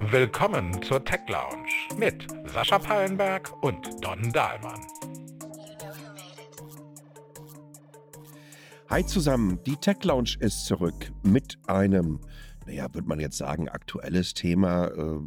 Willkommen zur Tech Lounge mit Sascha Pallenberg und Don Dahlmann. Hi zusammen, die Tech Lounge ist zurück mit einem, naja, würde man jetzt sagen, aktuelles Thema. Äh,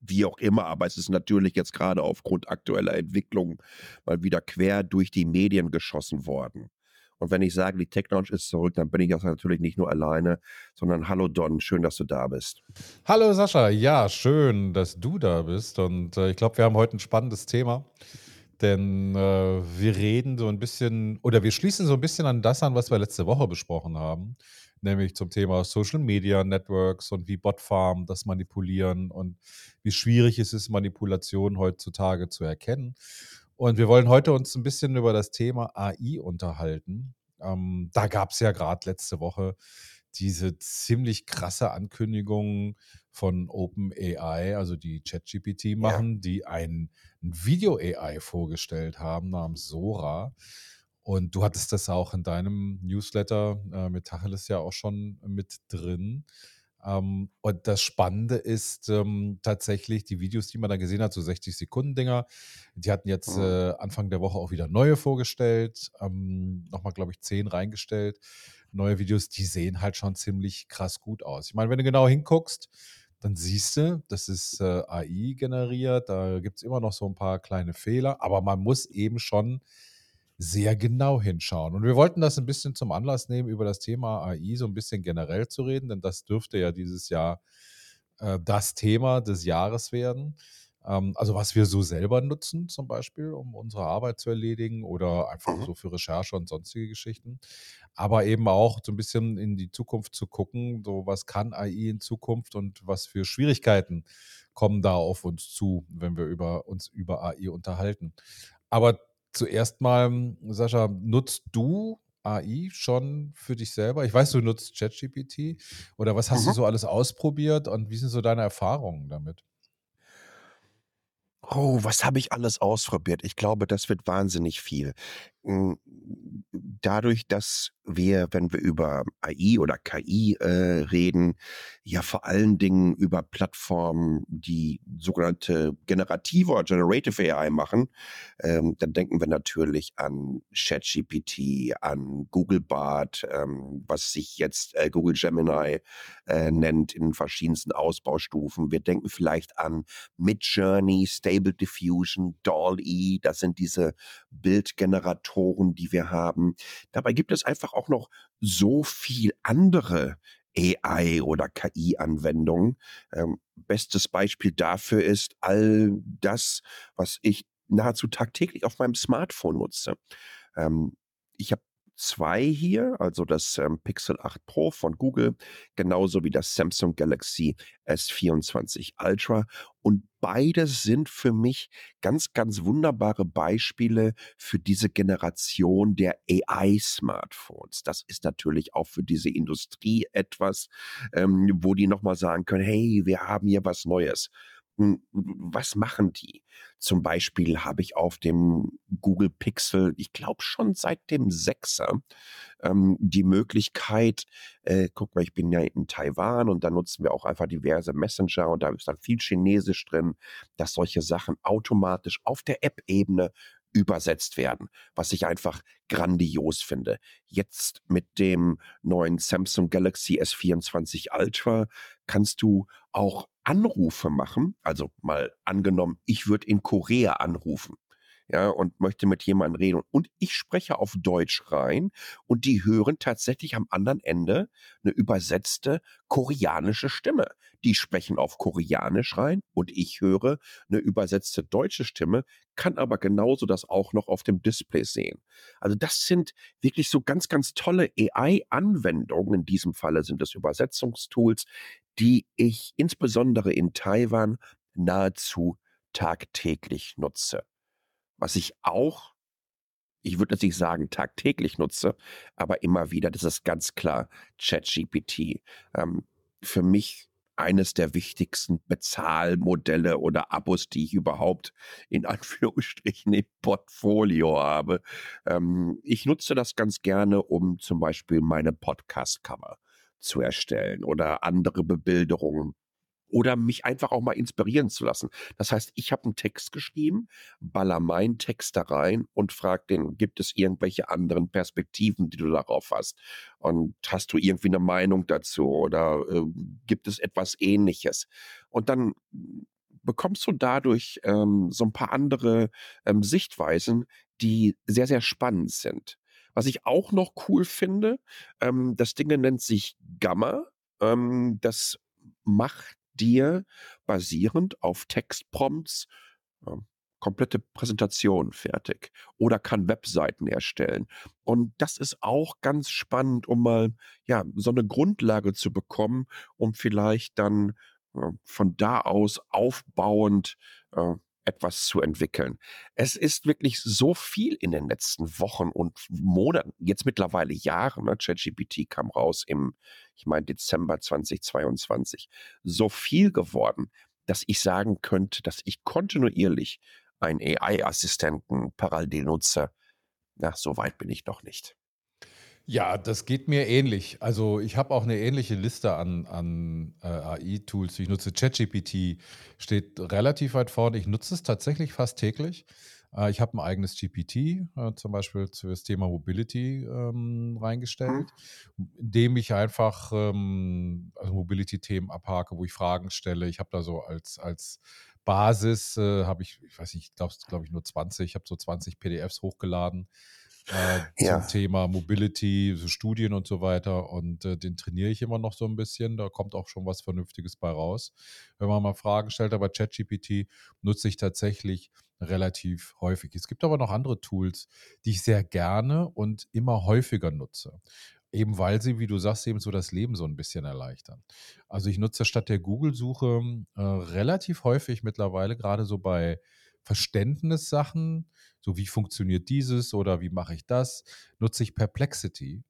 wie auch immer, aber es ist natürlich jetzt gerade aufgrund aktueller Entwicklungen mal wieder quer durch die Medien geschossen worden. Und wenn ich sage, die Tech Lounge ist zurück, dann bin ich auch natürlich nicht nur alleine, sondern hallo Don, schön, dass du da bist. Hallo Sascha, ja, schön, dass du da bist. Und äh, ich glaube, wir haben heute ein spannendes Thema. Denn äh, wir reden so ein bisschen oder wir schließen so ein bisschen an das an, was wir letzte Woche besprochen haben, nämlich zum Thema Social Media Networks und wie Botfarm das manipulieren und wie schwierig es ist, Manipulation heutzutage zu erkennen. Und wir wollen heute uns ein bisschen über das Thema AI unterhalten. Ähm, da gab es ja gerade letzte Woche diese ziemlich krasse Ankündigung von OpenAI, also die ChatGPT machen, ja. die ein, ein Video-AI vorgestellt haben namens Sora. Und du hattest das auch in deinem Newsletter äh, mit Tacheles ja auch schon mit drin. Ähm, und das Spannende ist ähm, tatsächlich die Videos, die man da gesehen hat, so 60 Sekunden Dinger. Die hatten jetzt mhm. äh, Anfang der Woche auch wieder neue vorgestellt. Ähm, Nochmal, glaube ich, zehn reingestellt. Neue Videos, die sehen halt schon ziemlich krass gut aus. Ich meine, wenn du genau hinguckst, dann siehst du, das ist äh, AI generiert. Da gibt es immer noch so ein paar kleine Fehler, aber man muss eben schon sehr genau hinschauen. Und wir wollten das ein bisschen zum Anlass nehmen, über das Thema AI so ein bisschen generell zu reden, denn das dürfte ja dieses Jahr äh, das Thema des Jahres werden. Ähm, also was wir so selber nutzen zum Beispiel, um unsere Arbeit zu erledigen oder einfach mhm. so für Recherche und sonstige Geschichten. Aber eben auch so ein bisschen in die Zukunft zu gucken, so was kann AI in Zukunft und was für Schwierigkeiten kommen da auf uns zu, wenn wir über uns über AI unterhalten. Aber zuerst mal, Sascha, nutzt du AI schon für dich selber? Ich weiß, du nutzt ChatGPT oder was hast mhm. du so alles ausprobiert und wie sind so deine Erfahrungen damit? Oh, was habe ich alles ausprobiert? Ich glaube, das wird wahnsinnig viel. Hm, dadurch, dass wir, wenn wir über AI oder KI äh, reden, ja vor allen Dingen über Plattformen, die sogenannte generative oder generative AI machen, ähm, dann denken wir natürlich an ChatGPT, an Google Bart, ähm, was sich jetzt äh, Google Gemini äh, nennt in verschiedensten Ausbaustufen. Wir denken vielleicht an Midjourney, Stable Diffusion, DALL-E, das sind diese Bildgeneratoren, die wir haben. Dabei gibt es einfach auch noch so viel andere AI oder KI-Anwendungen. Ähm, bestes Beispiel dafür ist all das, was ich nahezu tagtäglich auf meinem Smartphone nutze. Ähm, ich habe zwei hier, also das ähm, Pixel 8 Pro von Google, genauso wie das Samsung Galaxy S24 Ultra. Und beide sind für mich ganz, ganz wunderbare Beispiele für diese Generation der AI-Smartphones. Das ist natürlich auch für diese Industrie etwas, ähm, wo die nochmal sagen können, hey, wir haben hier was Neues. Was machen die? Zum Beispiel habe ich auf dem Google Pixel, ich glaube schon seit dem Sechser, ähm, die Möglichkeit, äh, guck mal, ich bin ja in Taiwan und da nutzen wir auch einfach diverse Messenger und da ist dann viel Chinesisch drin, dass solche Sachen automatisch auf der App-Ebene übersetzt werden, was ich einfach grandios finde. Jetzt mit dem neuen Samsung Galaxy S24 Ultra kannst du auch Anrufe machen. Also mal angenommen, ich würde in Korea anrufen ja, und möchte mit jemandem reden. Und ich spreche auf Deutsch rein und die hören tatsächlich am anderen Ende eine übersetzte koreanische Stimme. Die sprechen auf Koreanisch rein und ich höre eine übersetzte deutsche Stimme, kann aber genauso das auch noch auf dem Display sehen. Also das sind wirklich so ganz, ganz tolle AI-Anwendungen. In diesem Falle sind es Übersetzungstools, die ich insbesondere in Taiwan nahezu tagtäglich nutze. Was ich auch, ich würde natürlich sagen, tagtäglich nutze, aber immer wieder, das ist ganz klar ChatGPT. Ähm, für mich eines der wichtigsten Bezahlmodelle oder Abos, die ich überhaupt in Anführungsstrichen im Portfolio habe. Ähm, ich nutze das ganz gerne, um zum Beispiel meine Podcast-Cover zu erstellen oder andere Bebilderungen oder mich einfach auch mal inspirieren zu lassen. Das heißt, ich habe einen Text geschrieben, baller meinen Text da rein und frage den, gibt es irgendwelche anderen Perspektiven, die du darauf hast? Und hast du irgendwie eine Meinung dazu oder äh, gibt es etwas Ähnliches? Und dann bekommst du dadurch ähm, so ein paar andere ähm, Sichtweisen, die sehr, sehr spannend sind. Was ich auch noch cool finde, ähm, das Ding nennt sich Gamma. Ähm, das macht dir basierend auf Textprompts äh, komplette Präsentation fertig oder kann Webseiten erstellen. Und das ist auch ganz spannend, um mal ja so eine Grundlage zu bekommen, um vielleicht dann äh, von da aus aufbauend äh, etwas zu entwickeln. Es ist wirklich so viel in den letzten Wochen und Monaten, jetzt mittlerweile Jahren, ne? ChatGPT kam raus im, ich meine, Dezember 2022, so viel geworden, dass ich sagen könnte, dass ich kontinuierlich einen AI-Assistenten parallel nutze. Na, so weit bin ich noch nicht. Ja, das geht mir ähnlich. Also ich habe auch eine ähnliche Liste an, an äh, AI-Tools. Ich nutze ChatGPT, steht relativ weit vorne. Ich nutze es tatsächlich fast täglich. Äh, ich habe ein eigenes GPT, äh, zum Beispiel für das Thema Mobility ähm, Mhm. reingestellt, indem ich einfach ähm, also Mobility-Themen abhake, wo ich Fragen stelle. Ich habe da so als, als Basis, äh, habe ich, ich weiß nicht, ich glaube glaub ich nur 20, ich habe so 20 PDFs hochgeladen äh, zum Ja. Thema Mobility, so Studien und so weiter. Und äh, den trainiere ich immer noch so ein bisschen. Da kommt auch schon was Vernünftiges bei raus. Wenn man mal Fragen stellt, aber ChatGPT nutze ich tatsächlich relativ häufig. Es gibt aber noch andere Tools, die ich sehr gerne und immer häufiger nutze. Eben weil sie, wie du sagst, eben so das Leben so ein bisschen erleichtern. Also ich nutze statt der Google-Suche äh, relativ häufig mittlerweile, gerade so bei Verständnissachen, so wie funktioniert dieses oder wie mache ich das, nutze ich Perplexity.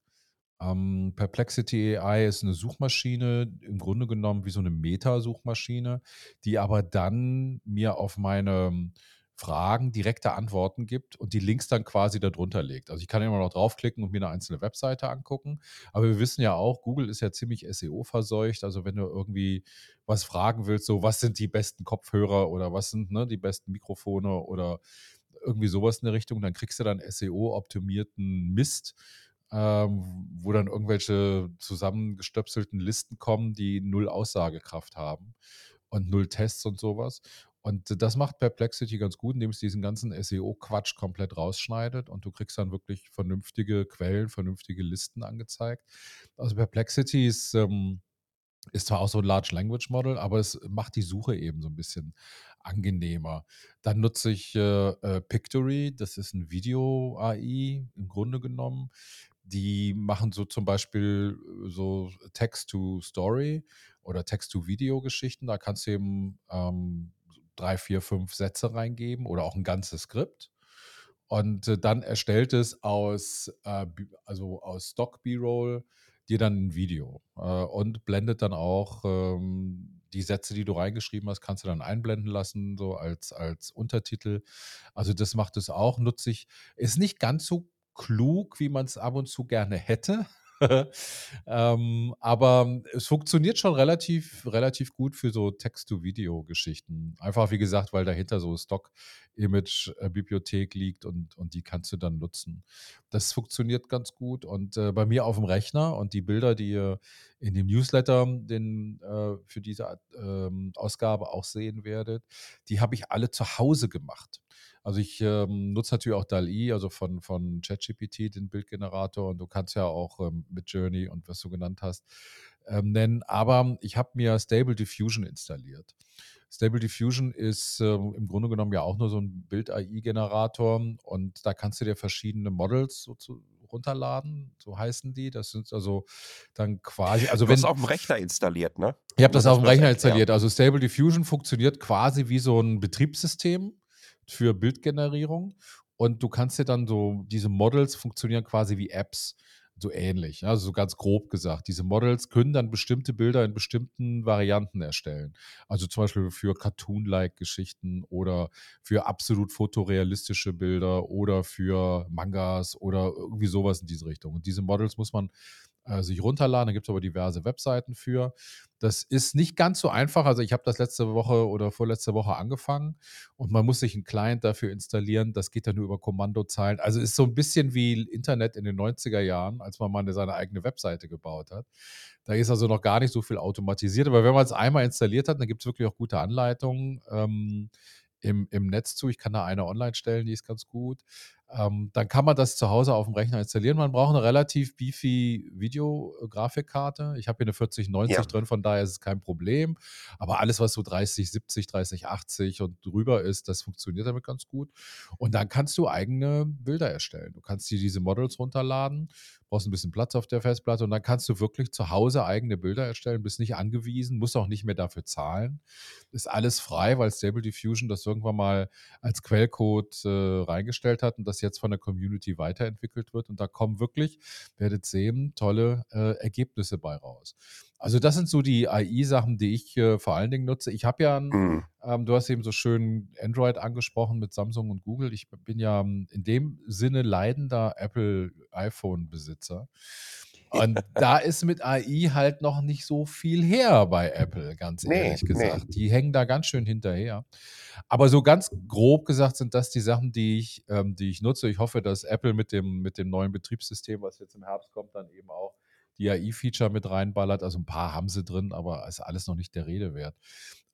Ähm, Perplexity AI ist eine Suchmaschine, im Grunde genommen wie so eine Meta-Suchmaschine, die aber dann mir auf meine Fragen direkte Antworten gibt und die Links dann quasi darunter legt. Also ich kann immer noch draufklicken und mir eine einzelne Webseite angucken. Aber wir wissen ja auch, Google ist ja ziemlich SEO-verseucht. Also wenn du irgendwie was fragen willst, so was sind die besten Kopfhörer oder was sind ne, die besten Mikrofone oder irgendwie sowas in der Richtung, dann kriegst du dann SEO-optimierten Mist, ähm, wo dann irgendwelche zusammengestöpselten Listen kommen, die null Aussagekraft haben und null Tests und sowas. Und das macht Perplexity ganz gut, indem es diesen ganzen SEO-Quatsch komplett rausschneidet und du kriegst dann wirklich vernünftige Quellen, vernünftige Listen angezeigt. Also Perplexity ist, ähm, ist zwar auch so ein Large Language Model, aber es macht die Suche eben so ein bisschen angenehmer. Dann nutze ich äh, äh, Pictory, das ist ein Video-AI im Grunde genommen. Die machen so zum Beispiel äh, so Text-to-Story oder Text-to-Video-Geschichten. Da kannst du eben ähm, drei, vier, fünf Sätze reingeben oder auch ein ganzes Skript. Und äh, dann erstellt es aus, äh, also aus Stock B-Roll dir dann ein Video und blendet dann auch ähm, die Sätze, die du reingeschrieben hast, kannst du dann einblenden lassen, so als, als Untertitel. Also das macht es auch, nutze ich. Ist nicht ganz so klug, wie man es ab und zu gerne hätte. ähm, aber es funktioniert schon relativ, relativ gut für so Text-to-Video-Geschichten. Einfach wie gesagt, weil dahinter so Stock-Image-Bibliothek liegt und, und die kannst du dann nutzen. Das funktioniert ganz gut. Und äh, bei mir auf dem Rechner und die Bilder, die ihr in dem Newsletter den, äh, für diese ähm, Ausgabe auch sehen werdet, die habe ich alle zu Hause gemacht. Also ich ähm, nutze natürlich auch DALI, also von, von ChatGPT, den Bildgenerator, und du kannst ja auch ähm, mit Journey und was du genannt hast, ähm, nennen. Aber ich habe mir Stable Diffusion installiert. Stable Diffusion ist ähm, im Grunde genommen ja auch nur so ein Bild-AI-Generator und da kannst du dir verschiedene Models so zu, runterladen, so heißen die. Das sind also dann quasi, also Du hast wenn auf dem Rechner installiert, ne? ich habe Nur, das auf dem das Rechner installiert. Also Stable Diffusion funktioniert quasi wie so ein Betriebssystem für Bildgenerierung. Und du kannst dir dann so, diese Models funktionieren quasi wie Apps, so ähnlich. Also so ganz grob gesagt. Diese Models können dann bestimmte Bilder in bestimmten Varianten erstellen. Also zum Beispiel für Cartoon-like Geschichten oder für absolut fotorealistische Bilder oder für Mangas oder irgendwie sowas in diese Richtung. Und diese Models muss man äh, sich runterladen. Da gibt es aber diverse Webseiten für. Das ist nicht ganz so einfach. Also ich habe das letzte Woche oder vorletzte Woche angefangen und man muss sich einen Client dafür installieren. Das geht dann nur über Kommandozeilen. Also ist so ein bisschen wie Internet in den 90er Jahren, als man mal seine eigene Webseite gebaut hat. Da ist also noch gar nicht so viel automatisiert. Aber wenn man es einmal installiert hat, dann gibt es wirklich auch gute Anleitungen. Ähm, im, im Netz zu. Ich kann da eine online stellen, die ist ganz gut. Ähm, dann kann man das zu Hause auf dem Rechner installieren. Man braucht eine relativ beefy Videografikkarte. Ich habe hier eine 4090 ja. drin, von daher ist es kein Problem. Aber alles, was so 3070, 3080 und drüber ist, das funktioniert damit ganz gut. Und dann kannst du eigene Bilder erstellen. Du kannst dir diese Models runterladen, brauchst ein bisschen Platz auf der Festplatte und dann kannst du wirklich zu Hause eigene Bilder erstellen, bist nicht angewiesen, musst auch nicht mehr dafür zahlen. Ist alles frei, weil Stable Diffusion das irgendwann mal als Quellcode äh, reingestellt hat und das jetzt von der Community weiterentwickelt wird. Und da kommen wirklich, werdet sehen, tolle äh, Ergebnisse bei raus. Also das sind so die AI-Sachen, die ich äh, vor allen Dingen nutze. Ich habe ja, ein, mhm. ähm, du hast eben so schön Android angesprochen mit Samsung und Google. Ich bin ja ähm, in dem Sinne leidender Apple iPhone-Besitzer. Und da ist mit AI halt noch nicht so viel her bei Apple, ganz nee, ehrlich gesagt. Nee. Die hängen da ganz schön hinterher. Aber so ganz grob gesagt sind das die Sachen, die ich, ähm, die ich nutze. Ich hoffe, dass Apple mit dem, mit dem neuen Betriebssystem, was jetzt im Herbst kommt, dann eben auch die AI-Feature mit reinballert. Also ein paar haben sie drin, aber ist alles noch nicht der Rede wert.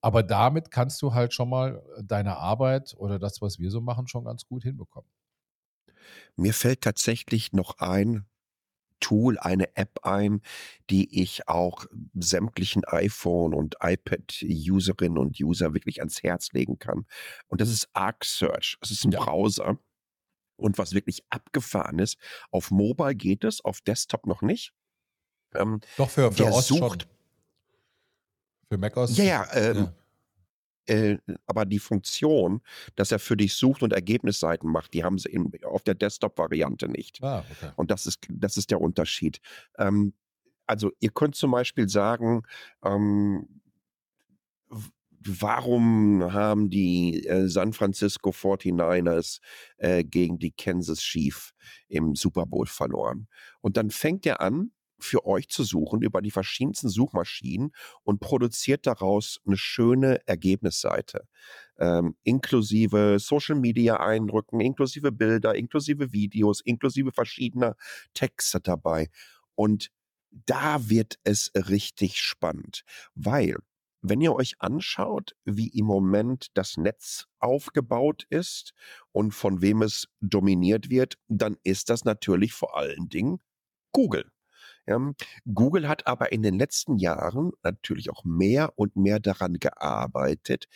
Aber damit kannst du halt schon mal deine Arbeit oder das, was wir so machen, schon ganz gut hinbekommen. Mir fällt tatsächlich noch ein, Tool, eine App ein, die ich auch sämtlichen iPhone- und iPad-Userinnen und User wirklich ans Herz legen kann. Und das ist Arc Search. Es ist ein ja. Browser. Und was wirklich abgefahren ist, auf Mobile geht es, auf Desktop noch nicht. Ähm, Doch, für, für OS sucht, schon. Für macOS? Ja, ja, ähm, ja. Äh, aber die Funktion, dass er für dich sucht und Ergebnisseiten macht, die haben sie in, auf der Desktop-Variante nicht. Ah, okay. Und das ist, das ist der Unterschied. Ähm, also ihr könnt zum Beispiel sagen, ähm, warum haben die äh, San Francisco 49ers äh, gegen die Kansas Chiefs im Super Bowl verloren? Und dann fängt er an, für euch zu suchen über die verschiedensten Suchmaschinen und produziert daraus eine schöne Ergebnisseite. Ähm, inklusive Social Media Eindrücken, inklusive Bilder, inklusive Videos, inklusive verschiedener Texte dabei. Und da wird es richtig spannend, weil wenn ihr euch anschaut, wie im Moment das Netz aufgebaut ist und von wem es dominiert wird, dann ist das natürlich vor allen Dingen Google. Ja, Google hat aber in den letzten Jahren natürlich auch mehr und mehr daran gearbeitet,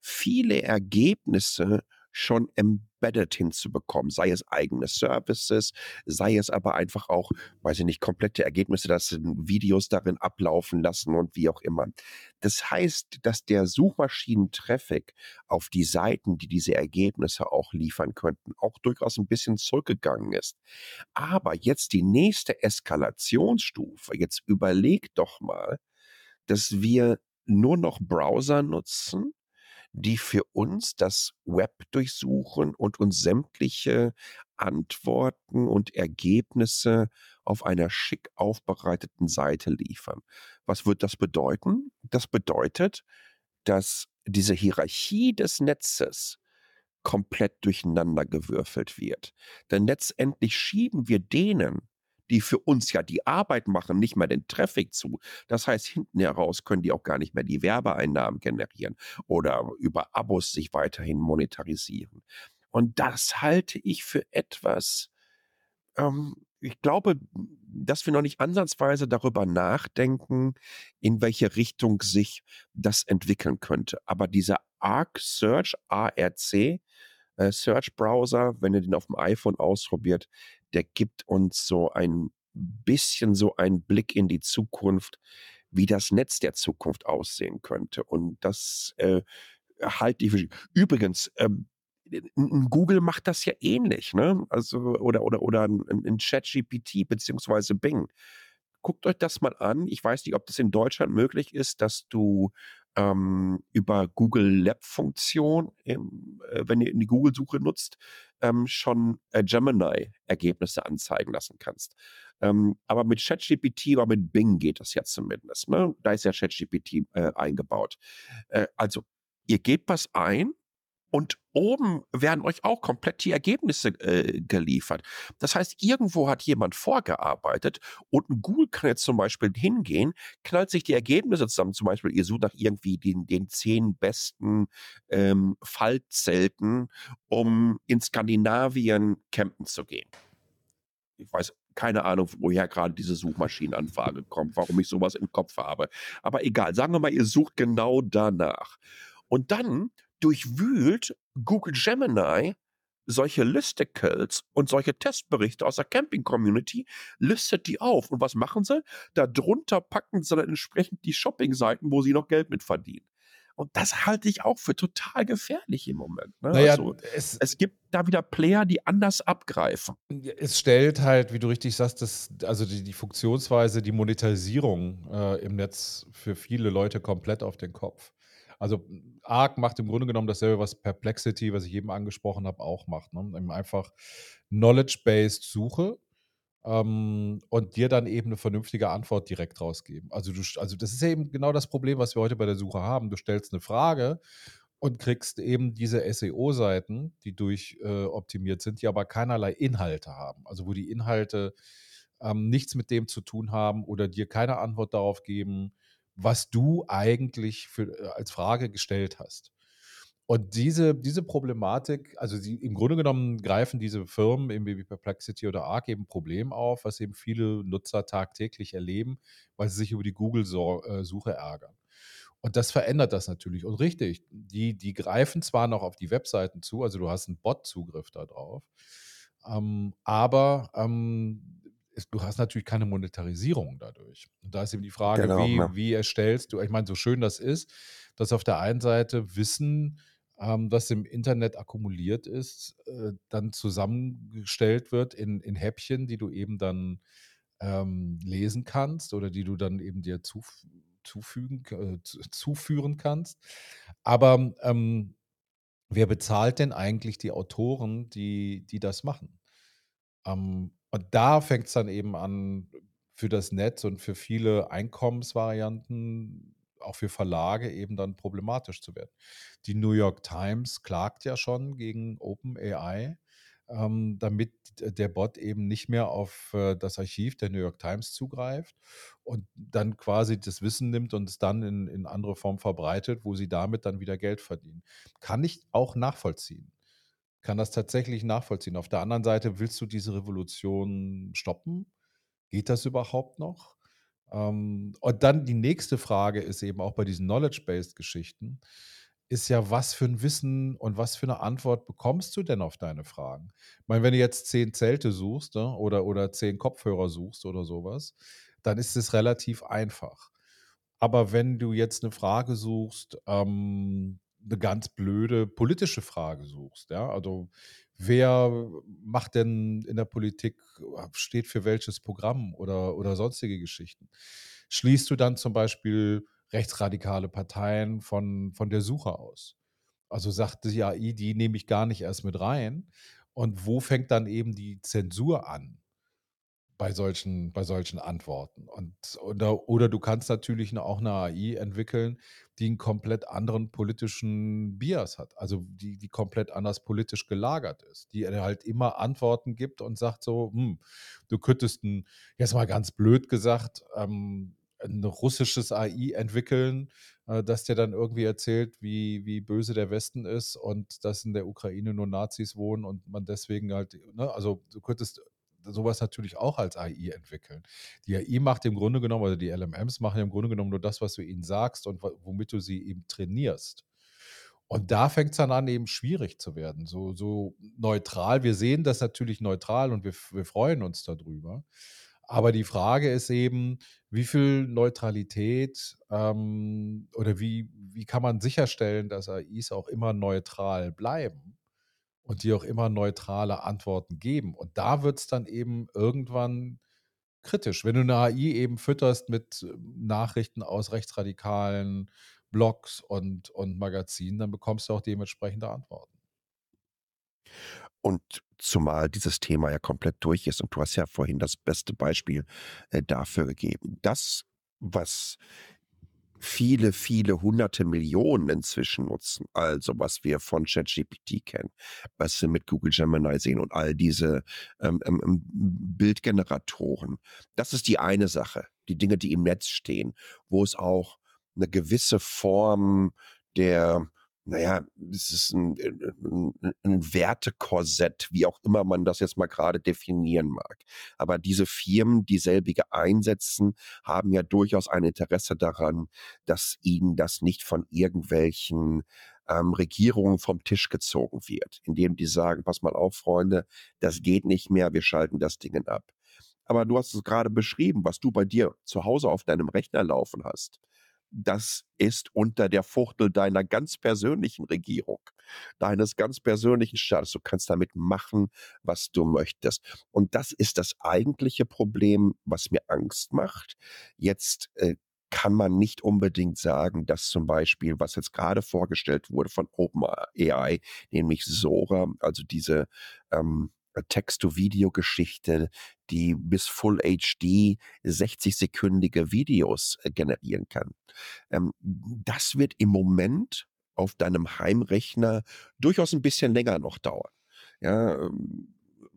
viele Ergebnisse schon embedded hinzubekommen, sei es eigene Services, sei es aber einfach auch, weiß ich nicht, komplette Ergebnisse, dass Videos darin ablaufen lassen und wie auch immer. Das heißt, dass der Suchmaschinentraffic auf die Seiten, die diese Ergebnisse auch liefern könnten, auch durchaus ein bisschen zurückgegangen ist. Aber jetzt die nächste Eskalationsstufe, jetzt überlegt doch mal, dass wir nur noch Browser nutzen, die für uns das Web durchsuchen und uns sämtliche Antworten und Ergebnisse auf einer schick aufbereiteten Seite liefern. Was wird das bedeuten? Das bedeutet, dass diese Hierarchie des Netzes komplett durcheinander gewürfelt wird. Denn letztendlich schieben wir denen, die für uns ja die Arbeit machen, nicht mehr den Traffic zu. Das heißt, hinten heraus können die auch gar nicht mehr die Werbeeinnahmen generieren oder über Abos sich weiterhin monetarisieren. Und das halte ich für etwas, ähm, ich glaube, dass wir noch nicht ansatzweise darüber nachdenken, in welche Richtung sich das entwickeln könnte. Aber dieser ARC Search, ARC, äh, Search Browser, wenn ihr den auf dem iPhone ausprobiert, der gibt uns so ein bisschen so einen Blick in die Zukunft, wie das Netz der Zukunft aussehen könnte. Und das äh, halte ich für. Übrigens, ähm, Google macht das ja ähnlich, ne? Also, oder, oder, oder ein, ein ChatGPT beziehungsweise Bing. Guckt euch das mal an. Ich weiß nicht, ob das in Deutschland möglich ist, dass du ähm, über Google Lab-Funktion, äh, wenn ihr in die Google-Suche nutzt, ähm, schon äh, Gemini-Ergebnisse anzeigen lassen kannst. Ähm, aber mit ChatGPT oder mit Bing geht das ja zumindest. Ne? Da ist ja ChatGPT äh, eingebaut. Äh, also, ihr gebt was ein und oben werden euch auch komplett die Ergebnisse äh, geliefert. Das heißt, irgendwo hat jemand vorgearbeitet und ein Google kann jetzt zum Beispiel hingehen, knallt sich die Ergebnisse zusammen. Zum Beispiel, ihr sucht nach irgendwie den, den zehn besten ähm, Fallzelten, um in Skandinavien campen zu gehen. Ich weiß keine Ahnung, woher gerade diese Suchmaschinenanfrage kommt, warum ich sowas im Kopf habe. Aber egal, sagen wir mal, ihr sucht genau danach. Und dann durchwühlt Google Gemini solche Listicles und solche Testberichte aus der Camping-Community, listet die auf. Und was machen sie? Darunter packen sie dann entsprechend die Shopping-Seiten, wo sie noch Geld mit verdienen. Und das halte ich auch für total gefährlich im Moment. Ne? Naja, also, es, es, gibt da wieder Player, die anders abgreifen. Es stellt halt, wie du richtig sagst, das, also die, die Funktionsweise, die Monetarisierung äh, im Netz für viele Leute komplett auf den Kopf. Also Arc macht im Grunde genommen dasselbe, was Perplexity, was ich eben angesprochen habe, auch macht. Ne? Einfach Knowledge-Based Suche ähm, und dir dann eben eine vernünftige Antwort direkt rausgeben. Also, du, also das ist eben genau das Problem, was wir heute bei der Suche haben. Du stellst eine Frage und kriegst eben diese SEO-Seiten, die durchoptimiert äh, sind, die aber keinerlei Inhalte haben. Also wo die Inhalte ähm, nichts mit dem zu tun haben oder dir keine Antwort darauf geben, was du eigentlich für, äh, als Frage gestellt hast. Und diese, diese Problematik, also sie, im Grunde genommen greifen diese Firmen im wie Perplexity oder Arc eben ein Problem auf, was eben viele Nutzer tagtäglich erleben, weil sie sich über die Google-Suche äh, ärgern. Und das verändert das natürlich. Und richtig, die, die greifen zwar noch auf die Webseiten zu, also du hast einen Bot-Zugriff darauf, ähm, aber ähm, ist, du hast natürlich keine Monetarisierung dadurch. Und da ist eben die Frage, genau, wie, ja. wie erstellst du, ich meine, so schön das ist, dass auf der einen Seite Wissen, ähm, das im Internet akkumuliert ist, äh, dann zusammengestellt wird in, in Häppchen, die du eben dann ähm, lesen kannst oder die du dann eben dir zuf zufügen, äh, zuführen kannst. Aber ähm, wer bezahlt denn eigentlich die Autoren, die, die das machen? Ähm, und da fängt es dann eben an, für das Netz und für viele Einkommensvarianten, auch für Verlage eben dann problematisch zu werden. Die New York Times klagt ja schon gegen OpenAI, ähm, damit der Bot eben nicht mehr auf äh, das Archiv der New York Times zugreift und dann quasi das Wissen nimmt und es dann in, in andere Form verbreitet, wo sie damit dann wieder Geld verdienen. Kann ich auch nachvollziehen kann das tatsächlich nachvollziehen. Auf der anderen Seite, willst du diese Revolution stoppen? Geht das überhaupt noch? Ähm, und dann die nächste Frage ist eben auch bei diesen Knowledge-Based-Geschichten, ist ja, was für ein Wissen und was für eine Antwort bekommst du denn auf deine Fragen? Ich meine, wenn du jetzt zehn Zelte suchst ne, oder, oder zehn Kopfhörer suchst oder sowas, dann ist es relativ einfach. Aber wenn du jetzt eine Frage suchst, ähm, eine ganz blöde politische Frage suchst. Ja? Also wer macht denn in der Politik, steht für welches Programm oder, oder sonstige Geschichten? Schließt du dann zum Beispiel rechtsradikale Parteien von, von der Suche aus? Also sagt die AI, die nehme ich gar nicht erst mit rein. Und wo fängt dann eben die Zensur an? Bei solchen, bei solchen Antworten. Und, oder, oder du kannst natürlich auch eine AI entwickeln, die einen komplett anderen politischen Bias hat, also die, die komplett anders politisch gelagert ist, die halt immer Antworten gibt und sagt so, hm, du könntest ein, jetzt mal ganz blöd gesagt, ähm, ein russisches AI entwickeln, äh, das dir dann irgendwie erzählt, wie, wie böse der Westen ist und dass in der Ukraine nur Nazis wohnen und man deswegen halt, ne, also du könntest sowas natürlich auch als AI entwickeln. Die AI macht im Grunde genommen, also die LMMs machen im Grunde genommen nur das, was du ihnen sagst und womit du sie eben trainierst. Und da fängt es dann an, eben schwierig zu werden. So, so neutral. Wir sehen das natürlich neutral und wir, wir freuen uns darüber. Aber die Frage ist eben, wie viel Neutralität ähm, oder wie, wie kann man sicherstellen, dass AIs auch immer neutral bleiben? Und die auch immer neutrale Antworten geben. Und da wird es dann eben irgendwann kritisch. Wenn du eine AI eben fütterst mit äh, Nachrichten aus rechtsradikalen Blogs und, und Magazinen, dann bekommst du auch dementsprechende Antworten. Und zumal dieses Thema ja komplett durch ist und du hast ja vorhin das beste Beispiel äh, dafür gegeben. Das, was viele, viele hunderte Millionen inzwischen nutzen. Also was wir von ChatGPT kennen, was wir mit Google Gemini sehen und all diese ähm, ähm, ähm, Bildgeneratoren. Das ist die eine Sache, die Dinge, die im Netz stehen, wo es auch eine gewisse Form der naja, es ist ein, äh, ein, ein Wertekorsett, wie auch immer man das jetzt mal gerade definieren mag. Aber diese Firmen, die selbige einsetzen, haben ja durchaus ein Interesse daran, dass ihnen das nicht von irgendwelchen ähm, Regierungen vom Tisch gezogen wird, indem die sagen, pass mal auf, Freunde, das geht nicht mehr, wir schalten das Ding ab. Aber du hast es gerade beschrieben, was du bei dir zu Hause auf deinem Rechner laufen hast das ist unter der Fuchtel deiner ganz persönlichen Regierung, deines ganz persönlichen Staates. Du kannst damit machen, was du möchtest. Und das ist das eigentliche Problem, was mir Angst macht. Jetzt äh, kann man nicht unbedingt sagen, dass zum Beispiel, was jetzt gerade vorgestellt wurde von OpenAI, nämlich Sora, also diese ähm, Text-to-Video-Geschichte, die bis Full HD 60-sekündige Videos äh, generieren kann. Ähm, das wird im Moment auf deinem Heimrechner durchaus ein bisschen länger noch dauern. Ja, ähm,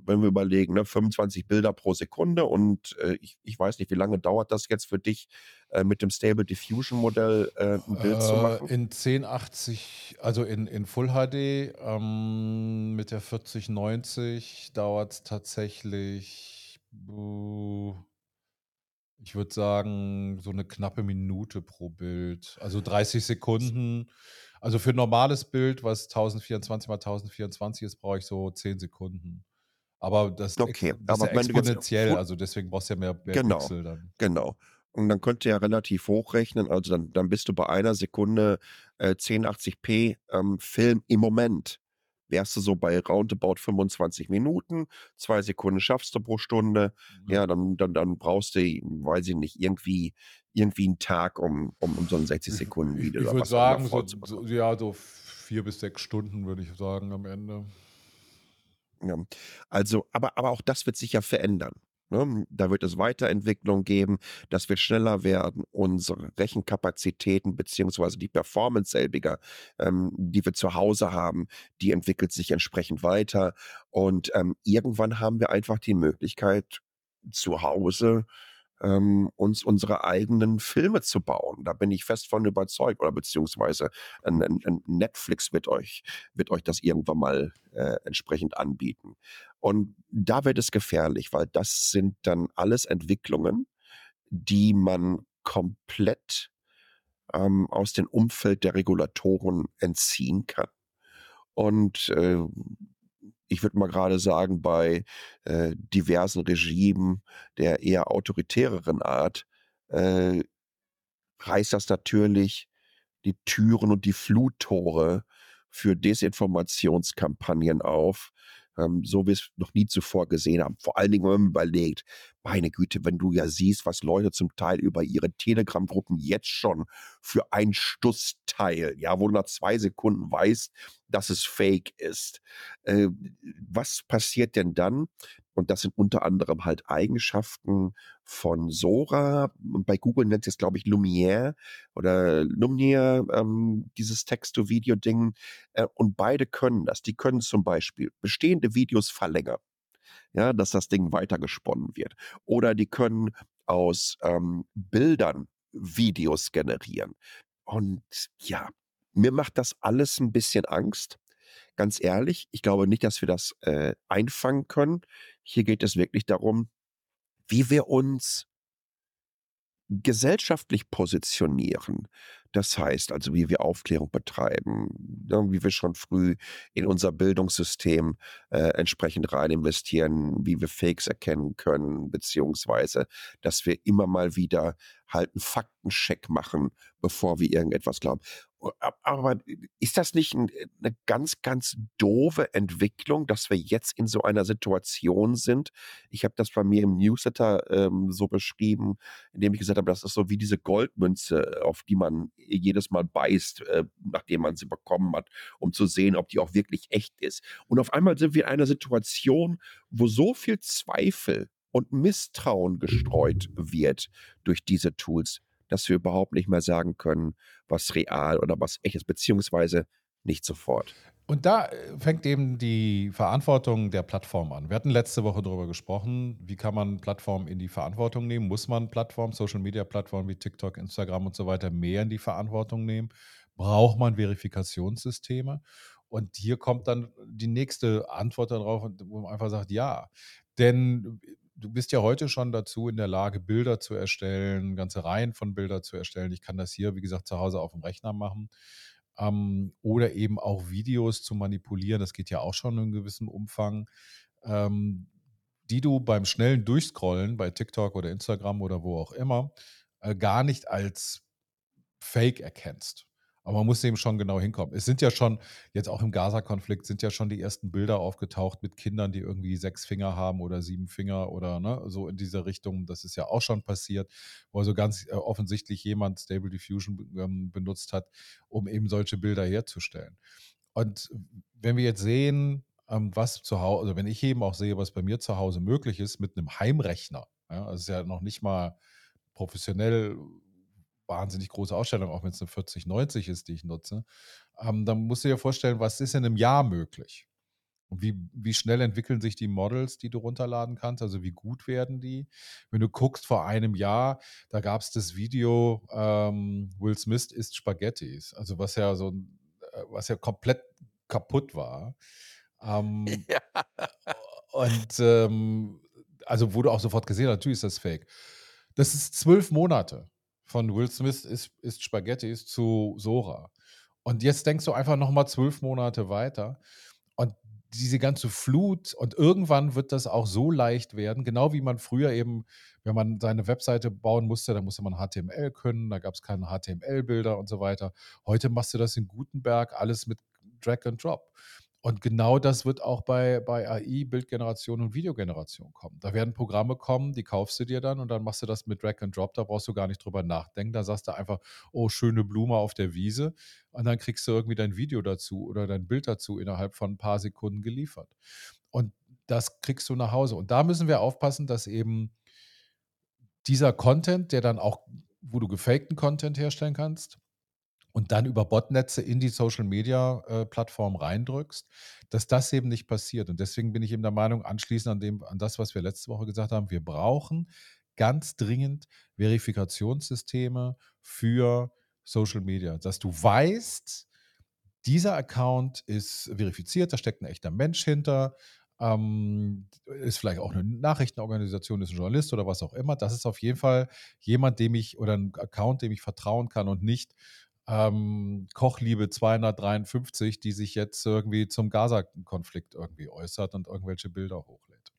wenn wir überlegen, ne, 25 Bilder pro Sekunde und äh, ich, ich weiß nicht, wie lange dauert das jetzt für dich, äh, mit dem Stable Diffusion Modell äh, ein Bild zu machen? In 1080, also in, in Full HD ähm, mit der 4090 dauert es tatsächlich, ich würde sagen, so eine knappe Minute pro Bild. Also 30 Sekunden. Also für ein normales Bild, was 1024 mal 1024 ist, brauche ich so 10 Sekunden. Aber das, okay, das aber ist ja exponentiell, also deswegen brauchst du ja mehr, mehr genau, Pixel dann. Genau. Und dann könnt ihr ja relativ hochrechnen, also dann, dann bist du bei einer Sekunde äh, 1080p ähm, Film im Moment. Wärst du so bei roundabout 25 Minuten, zwei Sekunden schaffst du pro Stunde, ja, ja dann, dann, dann brauchst du, weiß ich nicht, irgendwie, irgendwie einen Tag, um, um, um so ein 60 Sekunden Video Ich, ich würde sagen, so, so, ja, so vier bis sechs Stunden würde ich sagen am Ende. Ja. Also, aber, aber auch das wird sich ja verändern. Ne? Da wird es Weiterentwicklung geben, das wird schneller werden. Unsere Rechenkapazitäten beziehungsweise die Performance selbiger, ähm, die wir zu Hause haben, die entwickelt sich entsprechend weiter. Und ähm, irgendwann haben wir einfach die Möglichkeit, zu Hause ähm, uns unsere eigenen Filme zu bauen. Da bin ich fest von überzeugt. Oder beziehungsweise ein, ein, ein Netflix wird euch, wird euch das irgendwann mal äh, entsprechend anbieten. Und da wird es gefährlich, weil das sind dann alles Entwicklungen, die man komplett ähm, aus dem Umfeld der Regulatoren entziehen kann. Und äh, ich würde mal gerade sagen, bei äh, diversen Regimen der eher autoritäreren Art, äh, reißt das natürlich die Türen und die Fluttore für Desinformationskampagnen auf, ähm, so wie es noch nie zuvor gesehen haben. Vor allen Dingen, wenn man überlegt, meine Güte, wenn du ja siehst, was Leute zum Teil über ihre Telegram-Gruppen jetzt schon für ein Stuss teilen, ja, wo du nach zwei Sekunden weißt, dass es fake ist. Äh, was passiert denn dann? Und das sind unter anderem halt Eigenschaften von Sora. Und bei Google nennt es jetzt, glaube ich, Lumiere oder Lumiere, ähm, dieses Text-to-Video-Ding. Äh, und beide können das. Die können zum Beispiel bestehende Videos verlängern. Ja, dass das Ding weitergesponnen wird. Oder die können aus ähm, Bildern Videos generieren. Und ja, mir macht das alles ein bisschen Angst. Ganz ehrlich, ich glaube nicht, dass wir das äh, einfangen können. Hier geht es wirklich darum, wie wir uns gesellschaftlich positionieren. Das heißt also, wie wir Aufklärung betreiben, ne, wie wir schon früh in unser Bildungssystem äh, entsprechend rein investieren, wie wir Fakes erkennen können, beziehungsweise, dass wir immer mal wieder halt einen Faktencheck machen, bevor wir irgendetwas glauben. Aber ist das nicht eine ganz, ganz doofe Entwicklung, dass wir jetzt in so einer Situation sind? Ich habe das bei mir im Newsletter ähm, so beschrieben, indem ich gesagt habe, das ist so wie diese Goldmünze, auf die man jedes Mal beißt, äh, nachdem man sie bekommen hat, um zu sehen, ob die auch wirklich echt ist. Und auf einmal sind wir in einer Situation, wo so viel Zweifel und Misstrauen gestreut wird durch diese Tools dass wir überhaupt nicht mehr sagen können, was real oder was echt ist, beziehungsweise nicht sofort. Und da äh, fängt eben die Verantwortung der Plattform an. Wir hatten letzte Woche darüber gesprochen, wie kann man Plattformen in die Verantwortung nehmen? Muss man Plattformen, Social-Media-Plattformen wie TikTok, Instagram und so weiter mehr in die Verantwortung nehmen? Braucht man Verifikationssysteme? Und hier kommt dann die nächste Antwort darauf, wo man einfach sagt, ja. Denn du bist ja heute schon dazu in der Lage, Bilder zu erstellen, ganze Reihen von Bildern zu erstellen. Ich kann das hier, wie gesagt, zu Hause auf dem Rechner machen. Ähm, oder eben auch Videos zu manipulieren. Das geht ja auch schon in gewissem Umfang. Ähm, die du beim schnellen Durchscrollen bei TikTok oder Instagram oder wo auch immer äh, gar nicht als Fake erkennst. Aber man muss eben schon genau hinkommen. Es sind ja schon, jetzt auch im Gaza-Konflikt, sind ja schon die ersten Bilder aufgetaucht mit Kindern, die irgendwie sechs Finger haben oder sieben Finger oder ne, so in dieser Richtung. Das ist ja auch schon passiert, wo also ganz äh, offensichtlich jemand Stable Diffusion ähm, benutzt hat, um eben solche Bilder herzustellen. Und wenn wir jetzt sehen, ähm, was zu Hause, also wenn ich eben auch sehe, was bei mir zu Hause möglich ist mit einem Heimrechner, ja, das ist ja noch nicht mal professionell wahnsinnig große Ausstellung, auch wenn es eine 4090 ist, die ich nutze, ähm, dann musst du dir vorstellen, was ist in einem Jahr möglich? Und wie, wie schnell entwickeln sich die Models, die du runterladen kannst? Also wie gut werden die? Wenn du guckst, vor einem Jahr, da gab es das Video ähm, Will Smith isst Spaghettis, also was ja so, äh, was ja komplett kaputt war. Ähm, ja. Und ähm, also wo du auch sofort gesehen hast, natürlich ist das fake. Das ist zwölf Monate von Will Smith ist, ist Spaghettis zu Sora. Und jetzt denkst du einfach nochmal zwölf Monate weiter. Und diese ganze Flut und irgendwann wird das auch so leicht werden, genau wie man früher eben, wenn man seine Webseite bauen musste, da musste man HTML können, da gab es keine HTML-Bilder und so weiter. Heute machst du das in Gutenberg alles mit Drag and Drop. Und genau das wird auch bei, bei AI, Bildgeneration und Videogeneration kommen. Da werden Programme kommen, die kaufst du dir dann und dann machst du das mit Drag and Drop. Da brauchst du gar nicht drüber nachdenken. Da sagst du einfach, oh, schöne Blume auf der Wiese. Und dann kriegst du irgendwie dein Video dazu oder dein Bild dazu innerhalb von ein paar Sekunden geliefert. Und das kriegst du nach Hause. Und da müssen wir aufpassen, dass eben dieser Content, der dann auch, wo du gefakten Content herstellen kannst, und dann über Botnetze in die Social-Media-Plattform äh, reindrückst, dass das eben nicht passiert. Und deswegen bin ich eben der Meinung, anschließend an, dem, an das, was wir letzte Woche gesagt haben, wir brauchen ganz dringend Verifikationssysteme für Social Media, dass du weißt, dieser Account ist verifiziert, da steckt ein echter Mensch hinter, ähm, ist vielleicht auch eine Nachrichtenorganisation, ist ein Journalist oder was auch immer. Das ist auf jeden Fall jemand, dem ich oder ein Account, dem ich vertrauen kann und nicht ähm, Kochliebe 253, die sich jetzt irgendwie zum Gaza-Konflikt irgendwie äußert und irgendwelche Bilder hochlädt.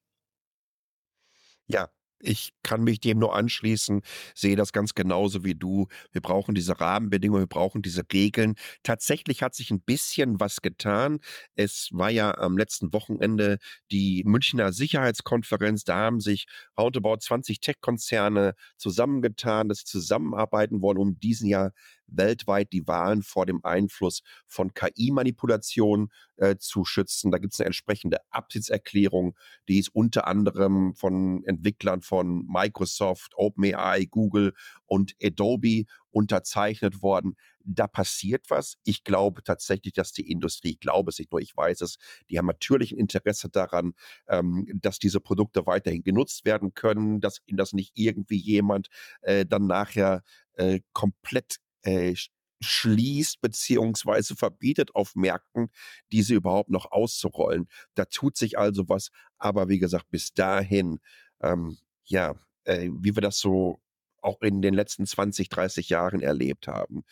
Ja, ich kann mich dem nur anschließen, sehe das ganz genauso wie du. Wir brauchen diese Rahmenbedingungen, wir brauchen diese Regeln. Tatsächlich hat sich ein bisschen was getan. Es war ja am letzten Wochenende die Münchner Sicherheitskonferenz. Da haben sich roundabout 20 Tech-Konzerne zusammengetan, dass sie zusammenarbeiten wollen, um diesen Jahr weltweit die Wahlen vor dem Einfluss von KI-Manipulationen äh, zu schützen. Da gibt es eine entsprechende Absichtserklärung, die ist unter anderem von Entwicklern von Microsoft, OpenAI, Google und Adobe unterzeichnet worden. Da passiert was. Ich glaube tatsächlich, dass die Industrie, ich glaube es nicht nur, ich weiß es, die haben natürlich ein Interesse daran, ähm, dass diese Produkte weiterhin genutzt werden können, dass ihnen das nicht irgendwie jemand äh, dann nachher äh, komplett äh, schließt beziehungsweise verbietet auf Märkten, diese überhaupt noch auszurollen. Da tut sich also was, aber wie gesagt, bis dahin, ähm, ja, äh, wie wir das so auch in den letzten 20, 30 Jahren erlebt haben,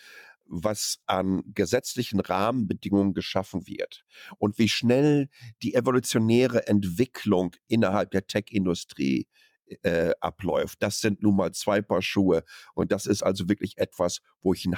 was an gesetzlichen Rahmenbedingungen geschaffen wird und wie schnell die evolutionäre Entwicklung innerhalb der Tech-Industrie äh, abläuft. Das sind nun mal zwei Paar Schuhe und das ist also wirklich etwas, wo ich einen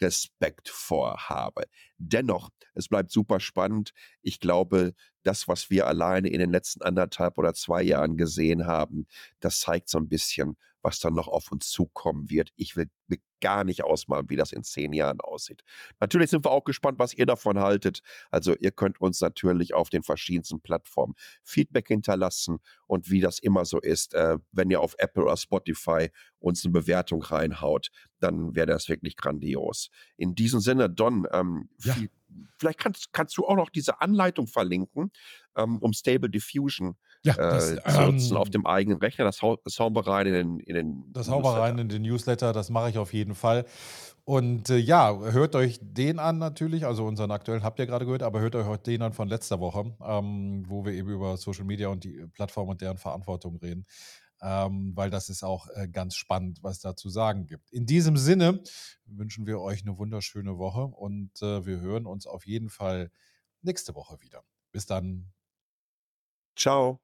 Heidenrespekt vorhabe. Dennoch, es bleibt super spannend. Ich glaube, das, was wir alleine in den letzten anderthalb oder zwei Jahren gesehen haben, das zeigt so ein bisschen, was dann noch auf uns zukommen wird. Ich will mir gar nicht ausmalen, wie das in zehn Jahren aussieht. Natürlich sind wir auch gespannt, was ihr davon haltet. Also ihr könnt uns natürlich auf den verschiedensten Plattformen Feedback hinterlassen und wie das immer so ist, äh, wenn ihr auf Apple oder Spotify uns eine Bewertung reinhaut, dann wäre das wirklich grandios. In diesem Sinne, Don, ähm, Ja. viel, vielleicht kannst, kannst du auch noch diese Anleitung verlinken, ähm, um Stable Diffusion Ja, das, äh, zu nutzen auf ähm, dem eigenen Rechner. Das, hau, das hauen wir rein in den, in den Das hauen wir rein in den Newsletter, das mache ich auf jeden Fall. Und äh, ja, hört euch den an natürlich, also unseren aktuellen habt ihr gerade gehört, aber hört euch auch den an von letzter Woche, ähm, wo wir eben über Social Media und die Plattform und deren Verantwortung reden, ähm, weil das ist auch äh, ganz spannend, was da zu sagen gibt. In diesem Sinne wünschen wir euch eine wunderschöne Woche und äh, wir hören uns auf jeden Fall nächste Woche wieder. Bis dann. Ciao.